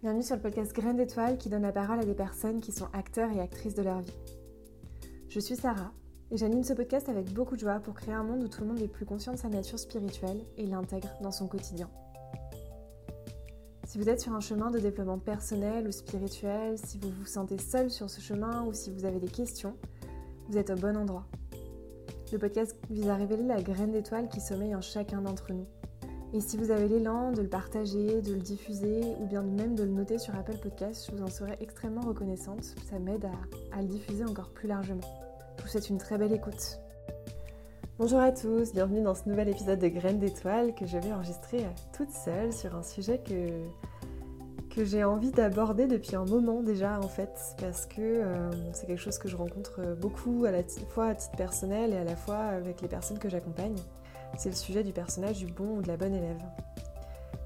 Bienvenue sur le podcast Graines d'étoiles qui donne la parole à des personnes qui sont acteurs et actrices de leur vie. Je suis Sarah et j'anime ce podcast avec beaucoup de joie pour créer un monde où tout le monde est plus conscient de sa nature spirituelle et l'intègre dans son quotidien. Si vous êtes sur un chemin de développement personnel ou spirituel, si vous vous sentez seul sur ce chemin ou si vous avez des questions, vous êtes au bon endroit. Le podcast vise à révéler la graine d'étoile qui sommeille en chacun d'entre nous et si vous avez l'élan de le partager, de le diffuser ou bien même de le noter sur Apple Podcast, je vous en serais extrêmement reconnaissante. Ça m'aide à, le diffuser encore plus largement. Je vous souhaite une très belle écoute. Bonjour à tous, bienvenue dans ce nouvel épisode de Graines d'étoiles que je vais enregistrer euh, toute seule sur un sujet que, que j'ai envie d'aborder depuis un moment déjà en fait parce que euh, c'est quelque chose que je rencontre beaucoup à la fois à titre personnel et à la fois avec les personnes que j'accompagne c'est le sujet du personnage du bon ou de la bonne élève.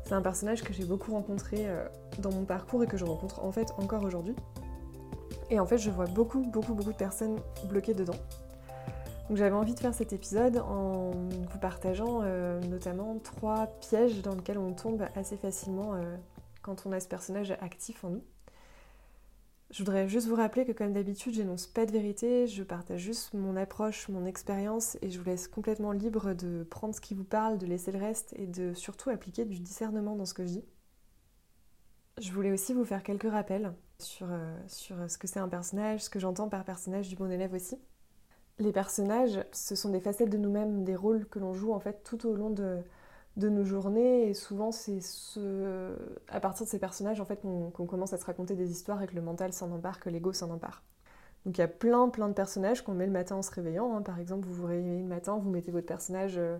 C'est un personnage que j'ai beaucoup rencontré euh, dans mon parcours et que je rencontre en fait encore aujourd'hui. Et en fait, je vois beaucoup, beaucoup, beaucoup de personnes bloquées dedans. Donc j'avais envie de faire cet épisode en vous partageant euh, notamment trois pièges dans lesquels on tombe assez facilement euh, quand on a ce personnage actif en nous. Je voudrais juste vous rappeler que comme d'habitude, j'énonce pas de vérité, je partage juste mon approche, mon expérience et je vous laisse complètement libre de prendre ce qui vous parle, de laisser le reste et de surtout appliquer du discernement dans ce que je dis. Je voulais aussi vous faire quelques rappels sur, euh, sur ce que c'est un personnage, ce que j'entends par personnage du bon élève aussi. Les personnages, ce sont des facettes de nous-mêmes, des rôles que l'on joue en fait tout au long de, de nos journées et souvent c'est ce... à partir de ces personnages en fait qu'on commence à se raconter des histoires et que le mental s'en empare, que l'ego s'en empare. Donc il y a plein plein de personnages qu'on met le matin en se réveillant. Hein. Par exemple, vous vous réveillez le matin, vous mettez votre personnage euh,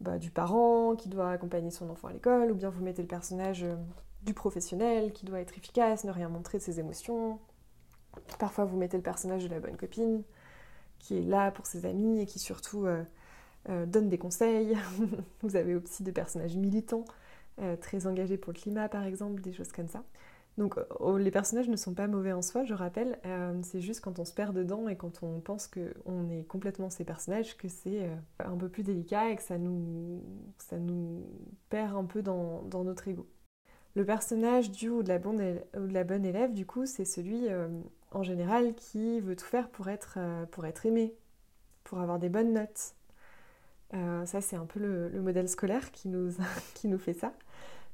bah, du parent qui doit accompagner son enfant à l'école, ou bien vous mettez le personnage euh, du professionnel qui doit être efficace, ne rien montrer de ses émotions. Parfois vous mettez le personnage de la bonne copine qui est là pour ses amis et qui surtout euh, euh, donne des conseils. Vous avez aussi des personnages militants, euh, très engagés pour le climat par exemple, des choses comme ça. Donc oh, les personnages ne sont pas mauvais en soi, je rappelle, euh, c'est juste quand on se perd dedans et quand on pense qu'on est complètement ces personnages que c'est un peu plus délicat et que ça nous, ça nous perd un peu dans, dans notre ego. Le personnage du ou de la bonne, ou de la bonne élève, du coup, c'est celui en général qui veut tout faire pour être, pour être aimé, pour avoir des bonnes notes, euh, ça, c'est un peu le, modèle scolaire qui nous, qui nous fait ça.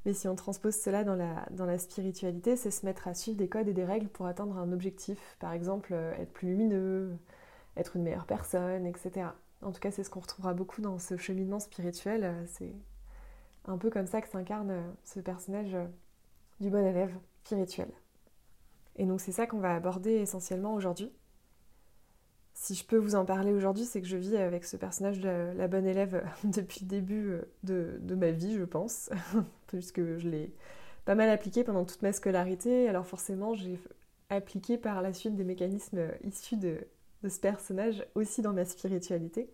Mais si on transpose cela dans la, dans la spiritualité, c'est se mettre à suivre des codes et des règles pour atteindre un objectif. Par exemple, euh, être plus lumineux, être une meilleure personne, etc. En tout cas, c'est ce qu'on retrouvera beaucoup dans ce cheminement spirituel. Euh, c'est un peu comme ça que s'incarne ce personnage du bon élève spirituel. Et donc c'est ça qu'on va aborder essentiellement aujourd'hui si je peux vous en parler aujourd'hui, c'est que je vis avec ce personnage de la, bonne élève depuis le début euh, de, ma vie, je pense, puisque je l'ai pas mal appliqué pendant toute ma scolarité. Alors forcément, j'ai appliqué par la suite des mécanismes issus de, ce personnage aussi dans ma spiritualité.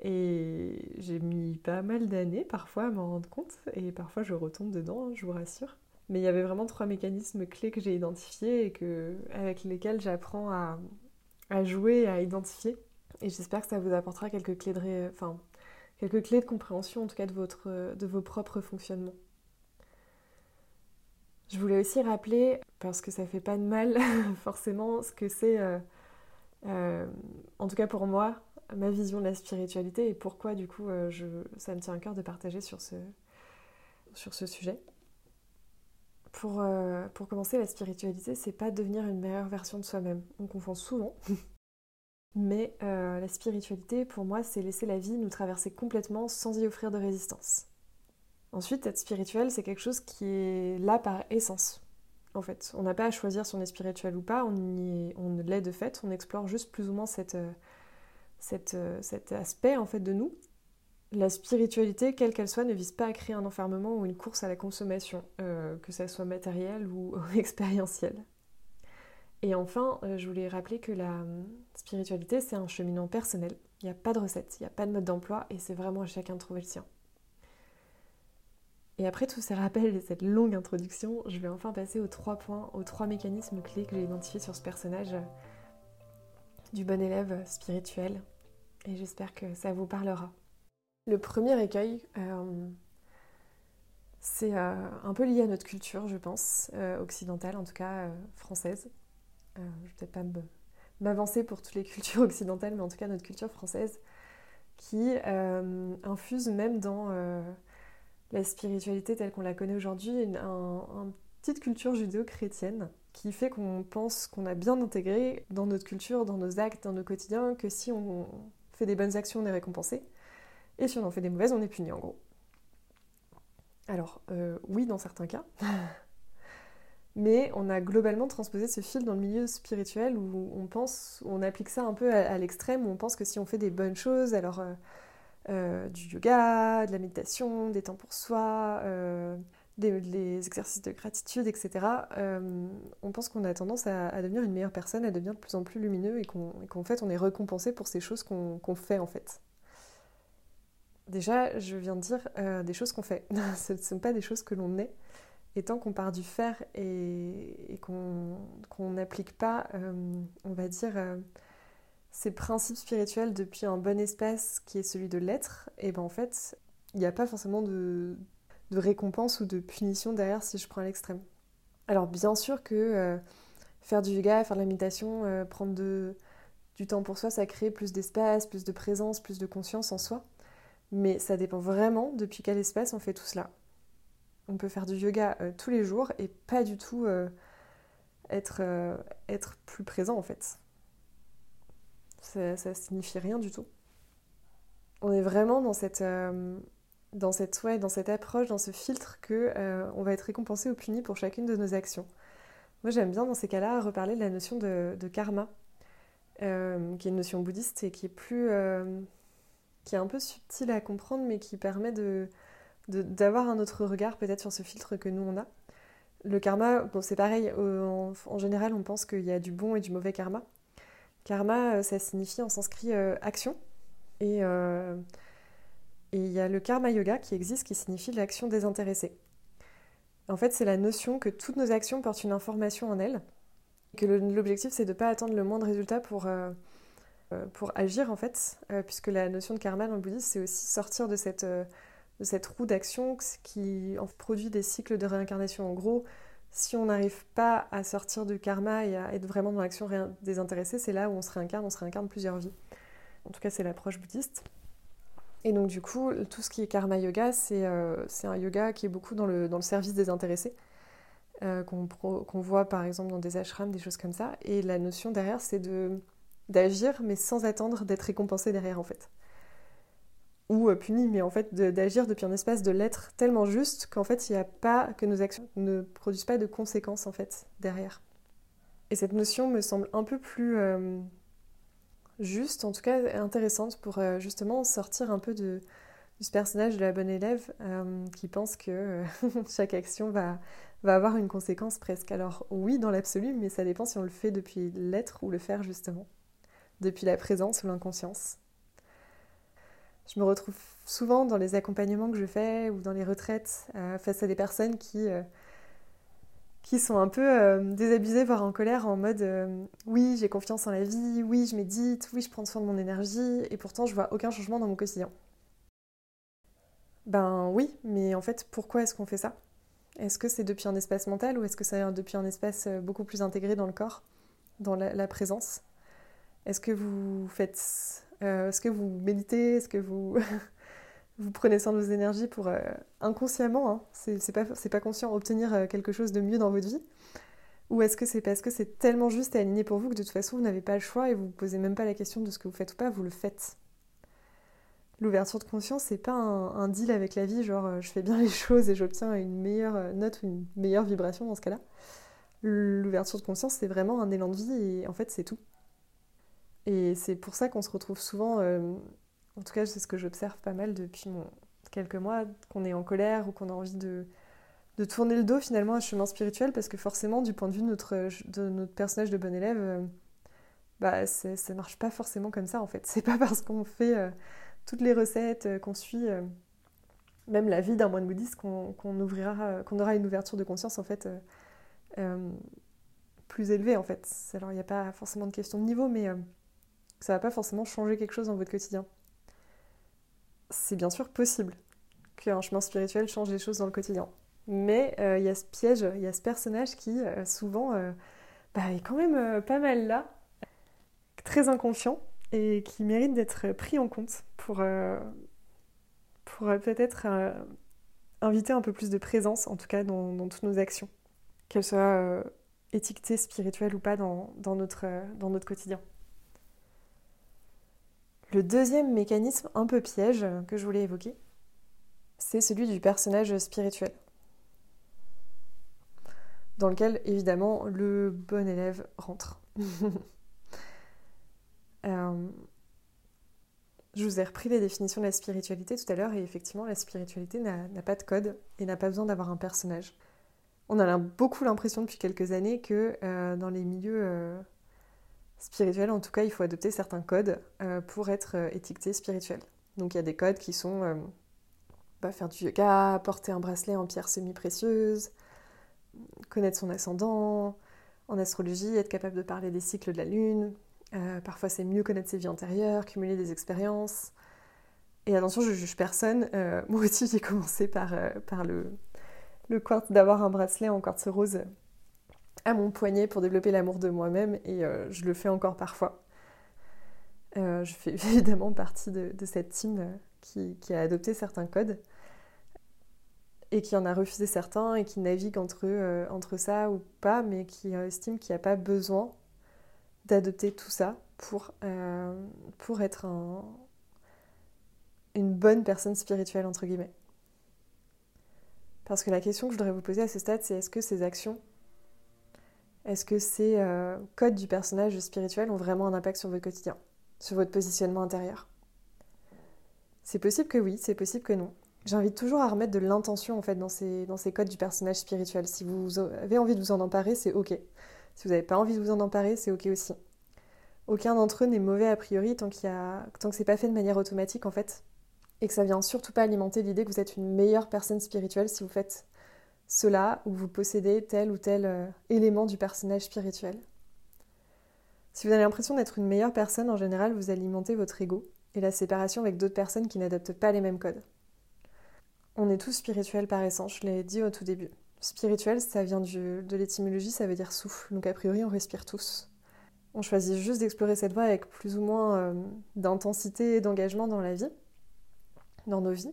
Et j'ai mis pas mal d'années parfois à m'en rendre compte, et parfois je retombe dedans, hein, je vous rassure. Mais il y avait vraiment trois mécanismes clés que j'ai identifiés et que, avec lesquels j'apprends à, à jouer, à identifier. Et j'espère que ça vous apportera quelques clés de, enfin, quelques clés de compréhension, en tout cas de, votre, de vos propres fonctionnements. Je voulais aussi rappeler, parce que ça fait pas de mal forcément, ce que c'est, euh, euh, en tout cas pour moi, ma vision de la spiritualité et pourquoi du coup euh, je, ça me tient à cœur de partager sur ce, sur ce sujet. Pour, euh, pour commencer, la spiritualité, c'est pas devenir une meilleure version de soi-même. On confond souvent. Mais euh, la spiritualité, pour moi, c'est laisser la vie nous traverser complètement sans y offrir de résistance. Ensuite, être spirituel, c'est quelque chose qui est là par essence. En fait, on n'a pas à choisir si on est spirituel ou pas, on, on l'est de fait, on explore juste plus ou moins cette, euh, cette, cet aspect en fait de nous la spiritualité, quelle qu'elle soit, ne vise pas à créer un enfermement ou une course à la consommation, euh, que ça soit matériel ou expérientiel. Et enfin, euh, je voulais rappeler que la euh, spiritualité, c'est un cheminement personnel. Il n'y a pas de recette, il n'y a pas de mode d'emploi, et c'est vraiment à chacun de trouver le sien. Et après tous ces rappels et cette longue introduction, je vais enfin passer aux trois points, aux trois mécanismes clés que j'ai identifiés sur ce personnage du bon élève spirituel. Et j'espère que ça vous parlera. Le premier écueil, euh, C'est un peu lié à notre culture, je pense, occidentale, en tout cas française. je vais peut-être pas m'avancer pour toutes les cultures occidentales, mais en tout cas notre culture française, qui infuse même dans la spiritualité telle qu'on la connaît aujourd'hui, une, petite culture judéo-chrétienne qui fait qu'on pense qu'on a bien intégré dans notre culture, dans nos actes, dans nos quotidiens, que si on fait des bonnes actions, on est récompensé, et si on en fait des mauvaises, on est puni en gros. Alors, euh, oui, dans certains cas, mais on a globalement transposé ce fil dans le milieu spirituel où on pense, on applique ça un peu à, l'extrême, où on pense que si on fait des bonnes choses, alors euh, euh, du yoga, de la méditation, des temps pour soi, des, exercices de gratitude, etc., on pense qu'on a tendance à, devenir une meilleure personne, à devenir de plus en plus lumineux et qu'en fait on est récompensé pour ces choses qu'on fait en fait. Déjà, je viens de dire euh, des choses qu'on fait. Ce ne sont pas des choses que l'on est. Et tant qu'on part du faire et, qu'on n'applique pas, euh, on va dire, ces principes spirituels depuis un bon espace qui est celui de l'être, et ben en fait, il n'y a pas forcément de, récompense ou de punition derrière si je prends l'extrême. Alors bien sûr que euh, faire du yoga, faire de la méditation, euh, prendre du temps pour soi, ça crée plus d'espace, plus de présence, plus de conscience en soi. Mais ça dépend vraiment depuis quel espace on fait tout cela. On peut faire du yoga euh, tous les jours et pas du tout être, être plus présent en fait. Ça, ça signifie rien du tout. On est vraiment dans cette dans cette, dans cette approche, dans ce filtre que euh, on va être récompensé ou puni pour chacune de nos actions. Moi, j'aime bien dans ces cas-là reparler de la notion de, karma, euh, qui est une notion bouddhiste et qui est plus, euh, qui est un peu subtile à comprendre, mais qui permet de d'avoir un autre regard peut-être sur ce filtre que nous on a. Le karma, bon, c'est pareil. En, en, général, on pense qu'il y a du bon et du mauvais karma. Karma, ça signifie en sanskrit action et il y a le karma yoga qui existe, qui signifie l'action désintéressée. En fait, c'est la notion que toutes nos actions portent une information en elles, que l'objectif c'est de ne pas attendre le moindre résultat pour, euh, euh, pour agir en fait, euh, puisque la notion de karma dans le bouddhisme c'est aussi sortir de cette, de cette roue d'action qui produit des cycles de réincarnation. En gros, si on n'arrive pas à sortir du karma et à être vraiment dans l'action désintéressée, c'est là où on se réincarne, on se réincarne plusieurs vies. En tout cas, c'est l'approche bouddhiste. Et donc du coup, tout ce qui est karma yoga, c'est euh, un yoga qui est beaucoup dans le, service des intéressés, euh, qu'on voit par exemple dans des ashrams, des choses comme ça. Et la notion derrière, c'est d'agir, mais sans attendre d'être récompensé derrière en fait. Ou euh, puni, mais en fait d'agir depuis un espace de l'être tellement juste qu'en fait il n'y a pas, que nos actions ne produisent pas de conséquences en fait derrière. Et cette notion me semble un peu plus juste, en tout cas intéressante pour euh, justement sortir un peu de, ce personnage de la bonne élève euh, qui pense que euh, chaque action va, va avoir une conséquence presque. Alors oui, dans l'absolu, mais ça dépend si on le fait depuis l'être ou le faire justement, depuis la présence ou l'inconscience. Je me retrouve souvent dans les accompagnements que je fais ou dans les retraites face à des personnes qui qui sont un peu euh, désabusés, voire en colère, en mode euh, oui, j'ai confiance en la vie, oui, je médite, oui, je prends soin de mon énergie, et pourtant je vois aucun changement dans mon quotidien. Ben oui, mais en fait, pourquoi est-ce qu'on fait ça? Est-ce que c'est depuis un espace mental ou est-ce que c'est depuis un espace euh, beaucoup plus intégré dans le corps, dans la, présence? Est-ce que vous faites. est-ce que vous méditez? Est-ce que vous. vous prenez soin de vos énergies pour euh, inconsciemment, hein, c'est pas, conscient, obtenir euh, quelque chose de mieux dans votre vie Ou est-ce que c'est parce que c'est tellement juste et aligné pour vous que de toute façon vous n'avez pas le choix et vous ne posez même pas la question de ce que vous faites ou pas, vous le faites L'ouverture de conscience, c'est pas un, deal avec la vie, genre euh, je fais bien les choses et j'obtiens une meilleure note ou une meilleure vibration dans ce cas-là. L'ouverture de conscience, c'est vraiment un élan de vie et en fait c'est tout. Et c'est pour ça qu'on se retrouve souvent en tout cas, c'est ce que j'observe pas mal depuis quelques mois, qu'on est en colère ou qu'on a envie de, tourner le dos finalement à un chemin spirituel, parce que forcément, du point de vue de notre, de notre personnage de bon élève, euh, bah, ça marche pas forcément comme ça en fait. C'est pas parce qu'on fait euh, toutes les recettes, euh, qu'on suit même la vie d'un moine bouddhiste qu'on ouvrira, qu'on aura une ouverture de conscience en fait plus élevée en fait. Alors il n'y a pas forcément de question de niveau, mais ça va pas forcément changer quelque chose dans votre quotidien c'est bien sûr possible qu'un chemin spirituel change les choses dans le quotidien. Mais il y a ce piège, il y a ce personnage qui souvent bah, est quand même pas mal là, très inconscient et qui mérite d'être pris en compte pour, pour peut-être inviter un peu plus de présence, en tout cas dans, toutes nos actions, qu'elles soient étiquetées spirituelles ou pas dans, notre, dans notre quotidien. Le deuxième mécanisme un peu piège que je voulais évoquer, c'est celui du personnage spirituel, dans lequel évidemment le bon élève rentre. Euh, je vous ai repris les définitions de la spiritualité tout à l'heure et effectivement la spiritualité n'a pas de code et n'a pas besoin d'avoir un personnage. On a beaucoup l'impression depuis quelques années que euh, dans les milieux euh, spirituels, en tout cas, il faut adopter certains codes pour être étiqueté spirituel. Donc il y a des codes qui sont bah, faire du yoga, porter un bracelet en pierre semi-précieuse, connaître son ascendant, en astrologie, être capable de parler des cycles de la lune. Euh, parfois, c'est mieux connaître ses vies antérieures, cumuler des expériences. Et attention, je juge personne. Euh, moi aussi, j'ai commencé par, euh, par le quartz, d'avoir un bracelet en quartz rose à mon poignet pour développer l'amour de moi-même, et je le fais encore parfois. je fais évidemment partie de, cette team qui, qui, a adopté certains codes et qui en a refusé certains et qui navigue entre, euh, entre ça ou pas, mais qui euh, estime qu'il n'y a pas besoin d'adopter tout ça pour, euh, pour être un, une bonne personne spirituelle, entre guillemets. Parce que la question que je voudrais vous poser à ce stade, c'est est-ce que ces actions, est-ce que ces codes du personnage spirituel ont vraiment un impact sur votre quotidien, sur votre positionnement intérieur? C'est possible que oui, c'est possible que non. J'invite toujours à remettre de l'intention en fait dans ces, dans ces codes du personnage spirituel. Si vous avez envie de vous en emparer, c'est ok. Si vous n'avez pas envie de vous en emparer, c'est ok aussi. Aucun d'entre eux n'est mauvais a priori tant, qu'il a... tant que c'est pas fait de manière automatique en fait. Et que ça vient surtout pas alimenter l'idée que vous êtes une meilleure personne spirituelle si vous faites cela ou vous possédez tel ou tel euh, élément du personnage spirituel. Si vous avez l'impression d'être une meilleure personne, en général, vous alimentez votre ego et la séparation avec d'autres personnes qui n'adoptent pas les mêmes codes. On est tous spirituels par essence, je l'ai dit au tout début. Spirituel, ça vient de l'étymologie, ça veut dire souffle. Donc a priori, on respire tous. On choisit juste d'explorer cette voie avec plus ou moins euh, d'intensité et d'engagement dans la vie, dans nos vies.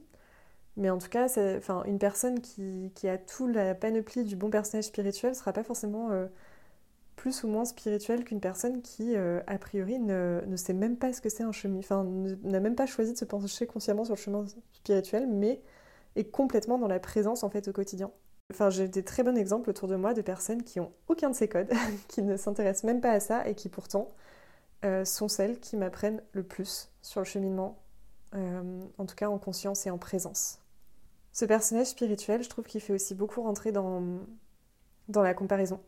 Mais en tout cas, enfin, une personne qui, a tout la panoplie du bon personnage spirituel ne sera pas forcément euh, plus ou moins spirituelle qu'une personne qui, euh, a priori, ne, ne, sait même pas ce que c'est un chemin, enfin, n'a même pas choisi de se pencher consciemment sur le chemin spirituel, mais et complètement dans la présence en fait au quotidien. Enfin, j'ai des très bons exemples autour de moi de personnes qui ont aucun de ces codes, qui ne s'intéressent même pas à ça et qui pourtant euh, sont celles qui m'apprennent le plus sur le cheminement, en tout cas en conscience et en présence. Ce personnage spirituel, je trouve qu'il fait aussi beaucoup rentrer dans, la comparaison.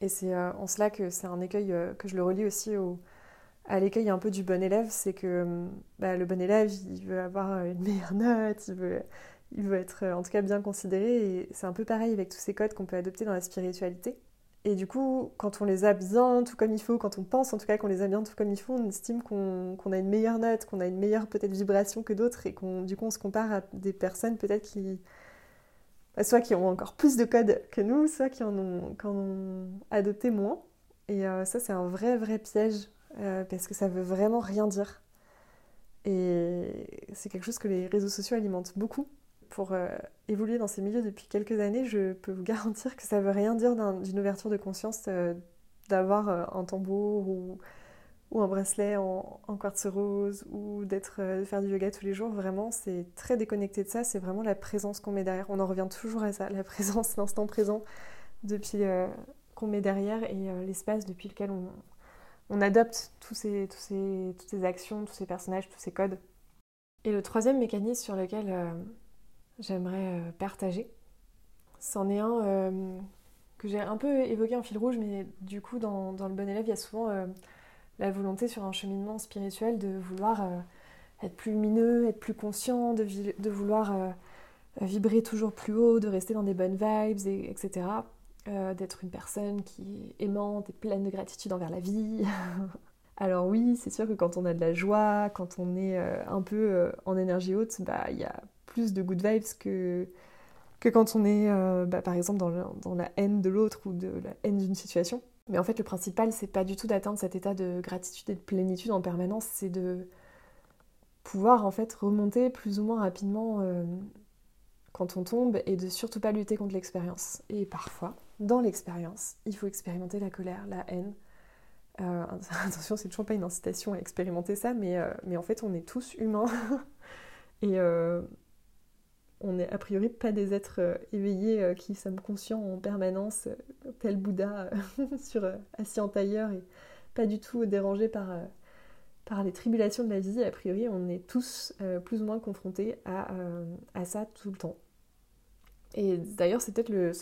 Et c'est euh, en cela que c'est un écueil que je le relie aussi au, à l'écueil un peu du bon élève, c'est que hum, bah, le bon élève, il veut avoir une meilleure note, il veut, il veut être en tout cas bien considéré, et c'est un peu pareil avec tous ces codes qu'on peut adopter dans la spiritualité. Et du coup, quand on les a bien tout comme il faut, quand on pense en tout cas qu'on les a bien tout comme il faut, on estime qu'on a une meilleure note, qu'on a une meilleure peut-être vibration que d'autres, et qu'on du coup on se compare à des personnes peut-être qui, bah, soit qui ont encore plus de codes que nous, soit qui en ont, adopté moins. Et euh, ça, c'est un vrai, vrai piège euh, parce que ça veut vraiment rien dire. Et c'est quelque chose que les réseaux sociaux alimentent beaucoup. Pour euh, évoluer dans ces milieux depuis quelques années, je peux vous garantir que ça veut rien dire d'une ouverture de conscience euh, d'avoir un tambour ou, un bracelet en, quartz rose ou d'être de faire du yoga tous les jours. Vraiment, c'est très déconnecté de ça. C'est vraiment la présence qu'on met derrière. On en revient toujours à ça, la présence, l'instant présent depuis qu'on met derrière et l'espace depuis lequel on, adopte toutes ces actions, tous ces personnages, tous ces codes. Et le troisième mécanisme sur lequel euh, j'aimerais euh, partager, c'en est un euh, que j'ai un peu évoqué en fil rouge, mais du coup, dans, le bon élève, il y a souvent la volonté sur un cheminement spirituel de vouloir être plus lumineux, être plus conscient, de, vouloir vibrer toujours plus haut, de rester dans des bonnes vibes, etc. Euh, d'être une personne qui est aimante et pleine de gratitude envers la vie. Alors oui, c'est sûr que quand on a de la joie, quand on est euh, un peu euh, en énergie haute, bah il y a de good vibes que, que quand on est, euh, bah, par exemple, dans, dans, la haine de l'autre ou de la haine d'une situation. Mais en fait, le principal, c'est pas du tout d'atteindre cet état de gratitude et de plénitude en permanence, c'est de pouvoir en fait remonter plus ou moins rapidement euh, quand on tombe et de surtout pas lutter contre l'expérience. Et parfois, dans l'expérience, il faut expérimenter la colère, la haine. Euh, attention, c'est toujours pas une incitation à expérimenter ça, mais, mais en fait, on est tous humains. et on n'est a priori pas des êtres euh, éveillés euh, qui sommes conscients en permanence, euh, tel Bouddha sur, assis en tailleur et pas du tout dérangés par, par les tribulations de la vie. A priori, on est tous plus ou moins confrontés à, à, ça tout le temps. Et d'ailleurs, c'est peut-être le,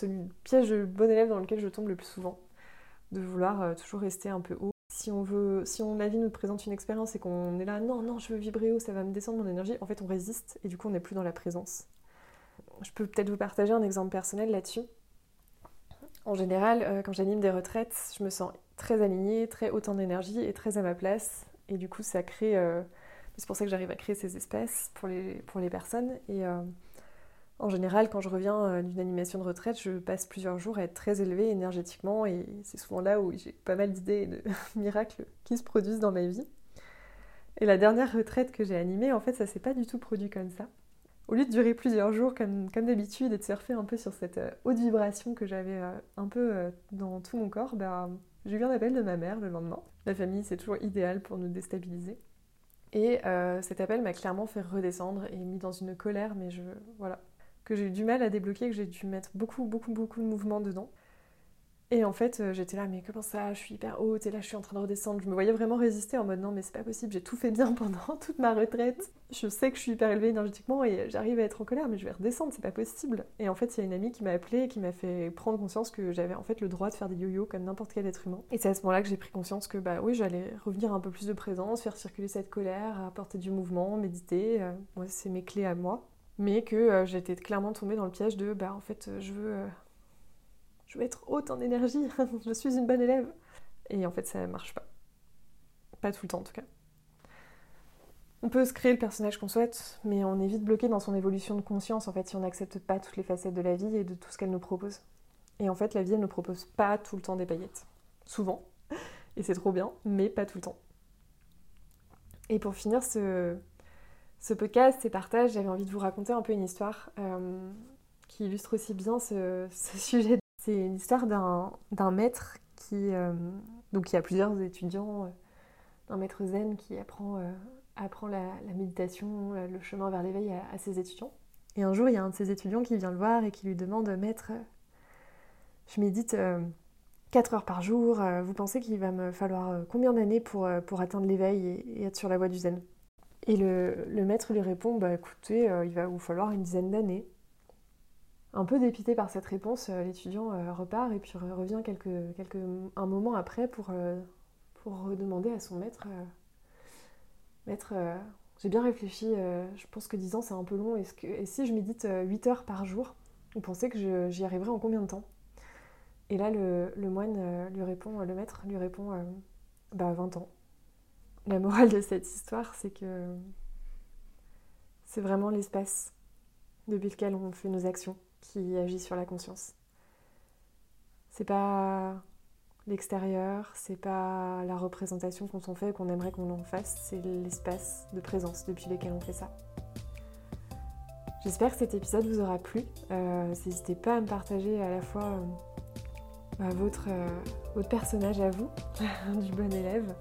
piège de bon élève dans lequel je tombe le plus souvent, de vouloir toujours rester un peu haut. Si on veut, si on, la vie nous présente une expérience et qu'on est là, non, non, je veux vibrer haut, ça va me descendre mon énergie, en fait, on résiste et du coup, on n'est plus dans la présence je peux peut-être vous partager un exemple personnel là-dessus. En général, euh, quand j'anime des retraites, je me sens très alignée, très haute en énergie et très à ma place. Et du coup, ça crée. Euh, c'est pour ça que j'arrive à créer ces espaces pour les, pour les personnes. Et euh, en général, quand je reviens d'une animation de retraite, je passe plusieurs jours à être très élevée énergétiquement. Et c'est souvent là où j'ai pas mal d'idées et de miracles qui se produisent dans ma vie. Et la dernière retraite que j'ai animée, en fait, ça s'est pas du tout produit comme ça au lieu de durer plusieurs jours comme, d'habitude et de surfer un peu sur cette euh, haute vibration que j'avais euh, un peu euh, dans tout mon corps, bah, j'ai eu un appel de ma mère le lendemain. La famille, c'est toujours idéal pour nous déstabiliser. Et cet appel m'a clairement fait redescendre et mis dans une colère, mais je, voilà, que j'ai eu du mal à débloquer, que j'ai dû mettre beaucoup, beaucoup, beaucoup de mouvements dedans. Et en fait, euh, j'étais là, mais comment ça Je suis hyper haute et là, je suis en train de redescendre. Je me voyais vraiment résister en mode non, mais c'est pas possible, j'ai tout fait bien pendant toute ma retraite. Je sais que je suis hyper élevée énergétiquement et j'arrive à être en colère, mais je vais redescendre, c'est pas possible. Et en fait, il y a une amie qui m'a appelée et qui m'a fait prendre conscience que j'avais en fait le droit de faire des yo-yo comme n'importe quel être humain. Et c'est à ce moment-là que j'ai pris conscience que bah oui, j'allais revenir un peu plus de présence, faire circuler cette colère, apporter du mouvement, méditer. Euh, moi, c'est mes clés à moi. Mais que euh, j'étais clairement tombée dans le piège de bah en fait, je veux je veux être haute en énergie, je suis une bonne élève. Et en fait, ça marche pas. Pas tout le temps en tout cas. On peut se créer le personnage qu'on souhaite, mais on est vite bloqué dans son évolution de conscience en fait si on n'accepte pas toutes les facettes de la vie et de tout ce qu'elle nous propose. Et en fait, la vie, elle ne propose pas tout le temps des paillettes. Souvent. Et c'est trop bien, mais pas tout le temps. Et pour finir ce, ce podcast, ces partages, j'avais envie de vous raconter un peu une histoire euh, qui illustre aussi bien ce, ce sujet c'est une histoire d'un maître qui. Euh, donc il y a plusieurs étudiants, euh, d'un maître zen qui apprend, euh, apprend la, méditation, le chemin vers l'éveil à, ses étudiants. Et un jour, il y a un de ses étudiants qui vient le voir et qui lui demande Maître, je médite 4 heures par jour, vous pensez qu'il va me falloir combien d'années pour, pour atteindre l'éveil et, être sur la voie du zen? Et le, le, maître lui répond Bah écoutez, il va vous falloir une dizaine d'années. Un peu dépité par cette réponse, euh, l'étudiant euh, repart et puis revient quelques, un moment après pour, euh, pour demander à son maître Maître, j'ai bien réfléchi, je pense que 10 ans c'est un peu long, et si je médite 8 heures par jour, vous pensez que j'y arriverai en combien de temps? Et là, le, le, moine lui répond, le maître lui répond Bah 20 ans. La morale de cette histoire, c'est que c'est vraiment l'espace depuis lequel on fait nos actions qui agit sur la conscience. C'est pas l'extérieur, c'est pas la représentation qu'on s'en fait qu'on aimerait qu'on en fasse, c'est l'espace de présence depuis lequel on fait ça. J'espère que cet épisode vous aura plu. Euh, n'hésitez pas à me partager à la fois euh, bah, votre, euh, votre personnage à vous, du bon élève,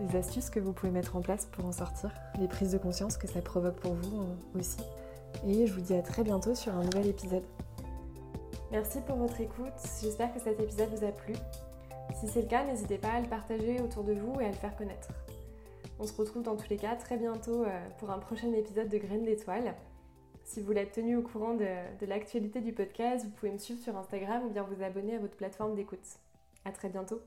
les astuces que vous pouvez mettre en place pour en sortir, les prises de conscience que ça provoque pour vous aussi et je vous dis à très bientôt sur un nouvel épisode. Merci pour votre écoute, j'espère que cet épisode vous a plu. Si c'est le cas, n'hésitez pas à le partager autour de vous et à le faire connaître. On se retrouve dans tous les cas très bientôt euh, pour un prochain épisode de Graines d'étoiles. Si vous être tenu au courant de, de l'actualité du podcast, vous pouvez me suivre sur Instagram ou bien vous abonner à votre plateforme d'écoute. A très bientôt